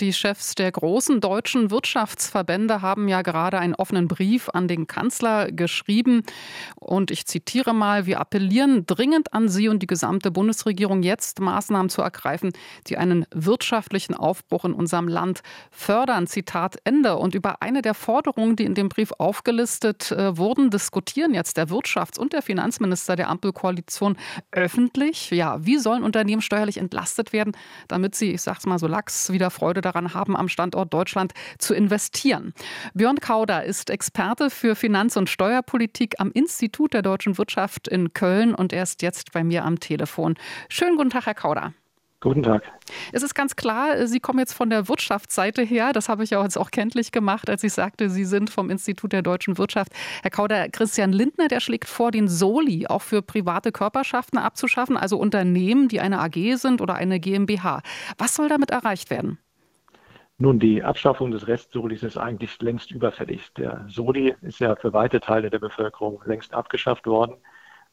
Die Chefs der großen deutschen Wirtschaftsverbände haben ja gerade einen offenen Brief an den Kanzler geschrieben. Und ich zitiere mal, wir appellieren dringend an Sie und die gesamte Bundesregierung, jetzt Maßnahmen zu ergreifen, die einen wirtschaftlichen Aufbruch in unserem Land fördern. Zitat Ende. Und über eine der Forderungen, die in dem Brief aufgelistet äh, wurden, diskutieren jetzt der Wirtschafts- und der Finanzminister der Ampelkoalition öffentlich. Ja, wie sollen Unternehmen steuerlich entlastet werden, damit sie, ich sag's mal so lax, wieder Freude daran haben, am Standort Deutschland zu investieren. Björn Kauder ist Experte für Finanz- und Steuerpolitik am Institut der deutschen Wirtschaft in Köln und er ist jetzt bei mir am Telefon. Schönen guten Tag, Herr Kauder. Guten Tag. Es ist ganz klar, Sie kommen jetzt von der Wirtschaftsseite her. Das habe ich ja jetzt auch kenntlich gemacht, als ich sagte, Sie sind vom Institut der deutschen Wirtschaft. Herr Kauder, Christian Lindner, der schlägt vor, den Soli auch für private Körperschaften abzuschaffen, also Unternehmen, die eine AG sind oder eine GmbH. Was soll damit erreicht werden? Nun, die Abschaffung des Restsolis ist eigentlich längst überfällig. Der Soli ist ja für weite Teile der Bevölkerung längst abgeschafft worden,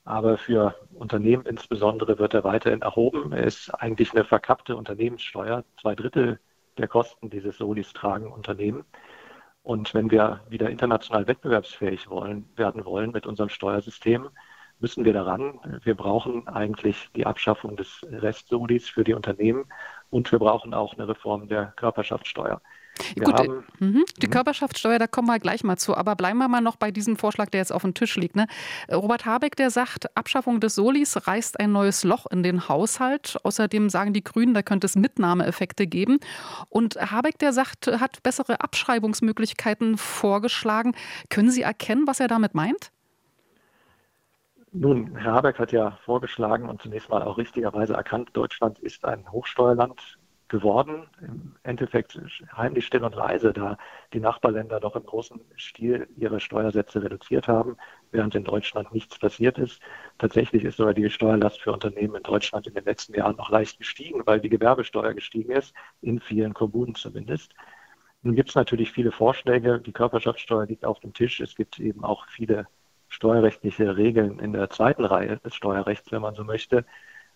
aber für Unternehmen insbesondere wird er weiterhin erhoben. Er ist eigentlich eine verkappte Unternehmenssteuer. Zwei Drittel der Kosten dieses Solis tragen Unternehmen. Und wenn wir wieder international wettbewerbsfähig wollen, werden wollen mit unserem Steuersystem, müssen wir daran. Wir brauchen eigentlich die Abschaffung des Restsolis für die Unternehmen und wir brauchen auch eine Reform der Körperschaftssteuer. Wir Gut, haben, mhm. die mhm. Körperschaftssteuer, da kommen wir gleich mal zu. Aber bleiben wir mal noch bei diesem Vorschlag, der jetzt auf dem Tisch liegt. Ne? Robert Habeck, der sagt, Abschaffung des Solis reißt ein neues Loch in den Haushalt. Außerdem sagen die Grünen, da könnte es Mitnahmeeffekte geben. Und Habeck, der sagt, hat bessere Abschreibungsmöglichkeiten vorgeschlagen. Können Sie erkennen, was er damit meint? Nun, Herr Habeck hat ja vorgeschlagen und zunächst mal auch richtigerweise erkannt, Deutschland ist ein Hochsteuerland geworden. Im Endeffekt heimlich still und leise, da die Nachbarländer doch im großen Stil ihre Steuersätze reduziert haben, während in Deutschland nichts passiert ist. Tatsächlich ist sogar die Steuerlast für Unternehmen in Deutschland in den letzten Jahren noch leicht gestiegen, weil die Gewerbesteuer gestiegen ist, in vielen Kommunen zumindest. Nun gibt es natürlich viele Vorschläge. Die Körperschaftssteuer liegt auf dem Tisch. Es gibt eben auch viele steuerrechtliche Regeln in der zweiten Reihe des Steuerrechts, wenn man so möchte.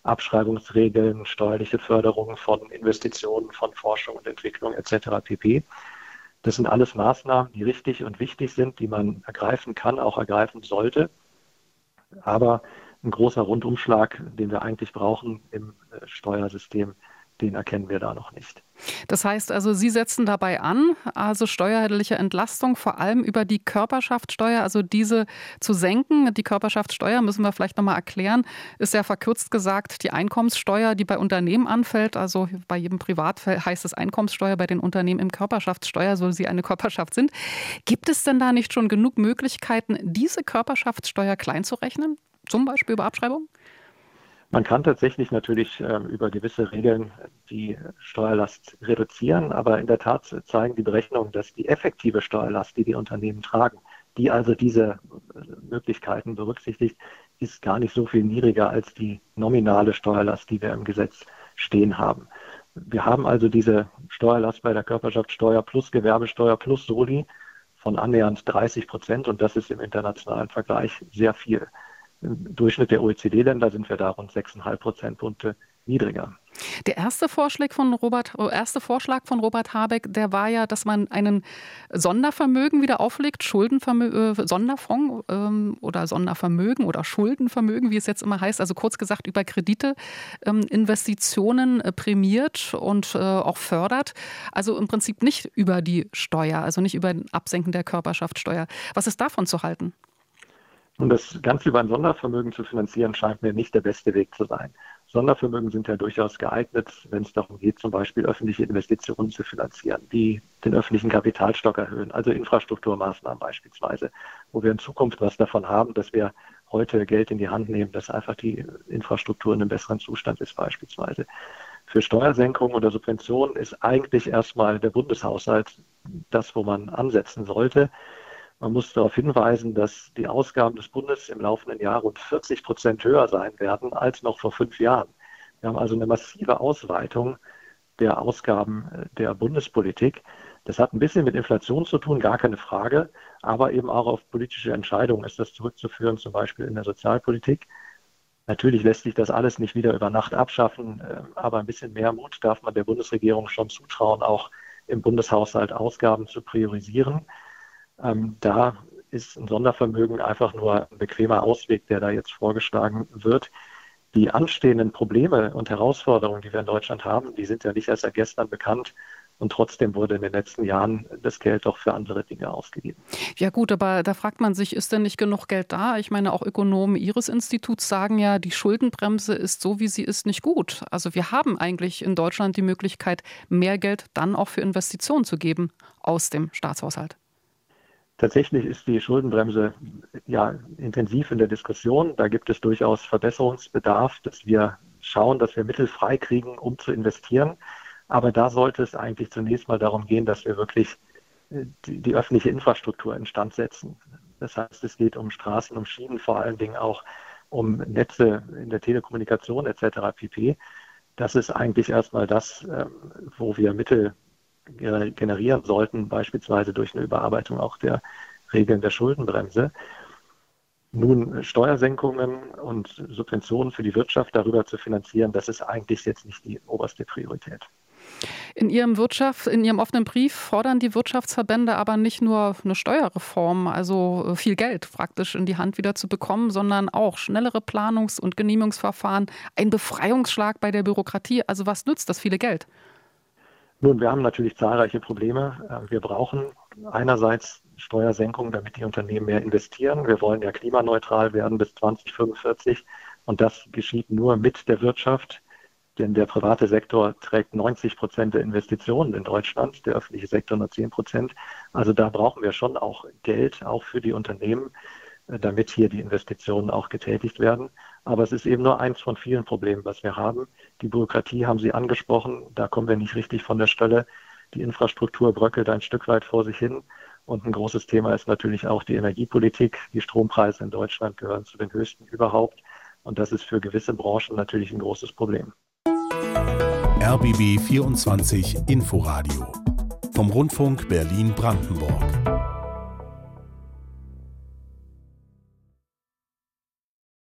Abschreibungsregeln, steuerliche Förderung von Investitionen, von Forschung und Entwicklung etc. pp. Das sind alles Maßnahmen, die richtig und wichtig sind, die man ergreifen kann, auch ergreifen sollte. Aber ein großer Rundumschlag, den wir eigentlich brauchen im äh, Steuersystem, den erkennen wir da noch nicht. Das heißt also, Sie setzen dabei an, also steuerliche Entlastung vor allem über die Körperschaftssteuer, also diese zu senken. Die Körperschaftssteuer müssen wir vielleicht nochmal erklären, ist ja verkürzt gesagt die Einkommenssteuer, die bei Unternehmen anfällt. Also bei jedem Privatfall heißt es Einkommenssteuer, bei den Unternehmen im Körperschaftssteuer, so sie eine Körperschaft sind. Gibt es denn da nicht schon genug Möglichkeiten, diese Körperschaftssteuer klein zu rechnen? Zum Beispiel über Abschreibung? Man kann tatsächlich natürlich äh, über gewisse Regeln die Steuerlast reduzieren, aber in der Tat zeigen die Berechnungen, dass die effektive Steuerlast, die die Unternehmen tragen, die also diese äh, Möglichkeiten berücksichtigt, ist gar nicht so viel niedriger als die nominale Steuerlast, die wir im Gesetz stehen haben. Wir haben also diese Steuerlast bei der Körperschaftssteuer plus Gewerbesteuer plus Soli von annähernd 30 Prozent und das ist im internationalen Vergleich sehr viel. Im Durchschnitt der OECD-Länder sind wir da rund 6,5 Prozentpunkte niedriger. Der erste Vorschlag von Robert, äh, erste Vorschlag von Robert Habeck, der war ja, dass man einen Sondervermögen wieder auflegt, Schuldenvermögen, äh, Sonderfonds ähm, oder Sondervermögen oder Schuldenvermögen, wie es jetzt immer heißt, also kurz gesagt über Kredite, ähm, Investitionen äh, prämiert und äh, auch fördert. Also im Prinzip nicht über die Steuer, also nicht über ein Absenken der Körperschaftssteuer. Was ist davon zu halten? Und das Ganze über ein Sondervermögen zu finanzieren, scheint mir nicht der beste Weg zu sein. Sondervermögen sind ja durchaus geeignet, wenn es darum geht, zum Beispiel öffentliche Investitionen zu finanzieren, die den öffentlichen Kapitalstock erhöhen, also Infrastrukturmaßnahmen beispielsweise, wo wir in Zukunft was davon haben, dass wir heute Geld in die Hand nehmen, dass einfach die Infrastruktur in einem besseren Zustand ist beispielsweise. Für Steuersenkungen oder Subventionen ist eigentlich erstmal der Bundeshaushalt das, wo man ansetzen sollte. Man muss darauf hinweisen, dass die Ausgaben des Bundes im laufenden Jahr rund 40 Prozent höher sein werden als noch vor fünf Jahren. Wir haben also eine massive Ausweitung der Ausgaben äh, der Bundespolitik. Das hat ein bisschen mit Inflation zu tun, gar keine Frage, aber eben auch auf politische Entscheidungen ist das zurückzuführen, zum Beispiel in der Sozialpolitik. Natürlich lässt sich das alles nicht wieder über Nacht abschaffen, äh, aber ein bisschen mehr Mut darf man der Bundesregierung schon zutrauen, auch im Bundeshaushalt Ausgaben zu priorisieren. Ähm, da ist ein Sondervermögen einfach nur ein bequemer Ausweg, der da jetzt vorgeschlagen wird. Die anstehenden Probleme und Herausforderungen, die wir in Deutschland haben, die sind ja nicht erst seit gestern bekannt. Und trotzdem wurde in den letzten Jahren das Geld doch für andere Dinge ausgegeben. Ja gut, aber da fragt man sich, ist denn nicht genug Geld da? Ich meine, auch Ökonomen Ihres Instituts sagen ja, die Schuldenbremse ist so, wie sie ist, nicht gut. Also wir haben eigentlich in Deutschland die Möglichkeit, mehr Geld dann auch für Investitionen zu geben aus dem Staatshaushalt. Tatsächlich ist die Schuldenbremse ja intensiv in der Diskussion. Da gibt es durchaus Verbesserungsbedarf, dass wir schauen, dass wir Mittel freikriegen, um zu investieren. Aber da sollte es eigentlich zunächst mal darum gehen, dass wir wirklich äh, die, die öffentliche Infrastruktur instand setzen. Das heißt, es geht um Straßen, um Schienen, vor allen Dingen auch um Netze in der Telekommunikation etc. pp. Das ist eigentlich erstmal das, ähm, wo wir Mittel generieren sollten, beispielsweise durch eine Überarbeitung auch der Regeln der Schuldenbremse. Nun Steuersenkungen und Subventionen für die Wirtschaft darüber zu finanzieren, das ist eigentlich jetzt nicht die oberste Priorität. In Ihrem Wirtschaft, in Ihrem offenen Brief fordern die Wirtschaftsverbände aber nicht nur eine Steuerreform, also viel Geld praktisch in die Hand wieder zu bekommen, sondern auch schnellere Planungs- und Genehmigungsverfahren, ein Befreiungsschlag bei der Bürokratie. Also was nützt das viele Geld? Nun, wir haben natürlich zahlreiche Probleme. Ähm, wir brauchen einerseits Steuersenkungen, damit die Unternehmen mehr investieren. Wir wollen ja klimaneutral werden bis 2045 und das geschieht nur mit der Wirtschaft, denn der private Sektor trägt 90 Prozent der Investitionen in Deutschland, der öffentliche Sektor nur 10 Prozent. Also da brauchen wir schon auch Geld, auch für die Unternehmen, äh, damit hier die Investitionen auch getätigt werden. Aber es ist eben nur eins von vielen Problemen, was wir haben. Die Bürokratie haben Sie angesprochen, da kommen wir nicht richtig von der Stelle. Die Infrastruktur bröckelt ein Stück weit vor sich hin. Und ein großes Thema ist natürlich auch die Energiepolitik. Die Strompreise in Deutschland gehören zu den höchsten überhaupt. Und das ist für gewisse Branchen natürlich ein großes Problem. RBB 24 Inforadio vom Rundfunk Berlin-Brandenburg.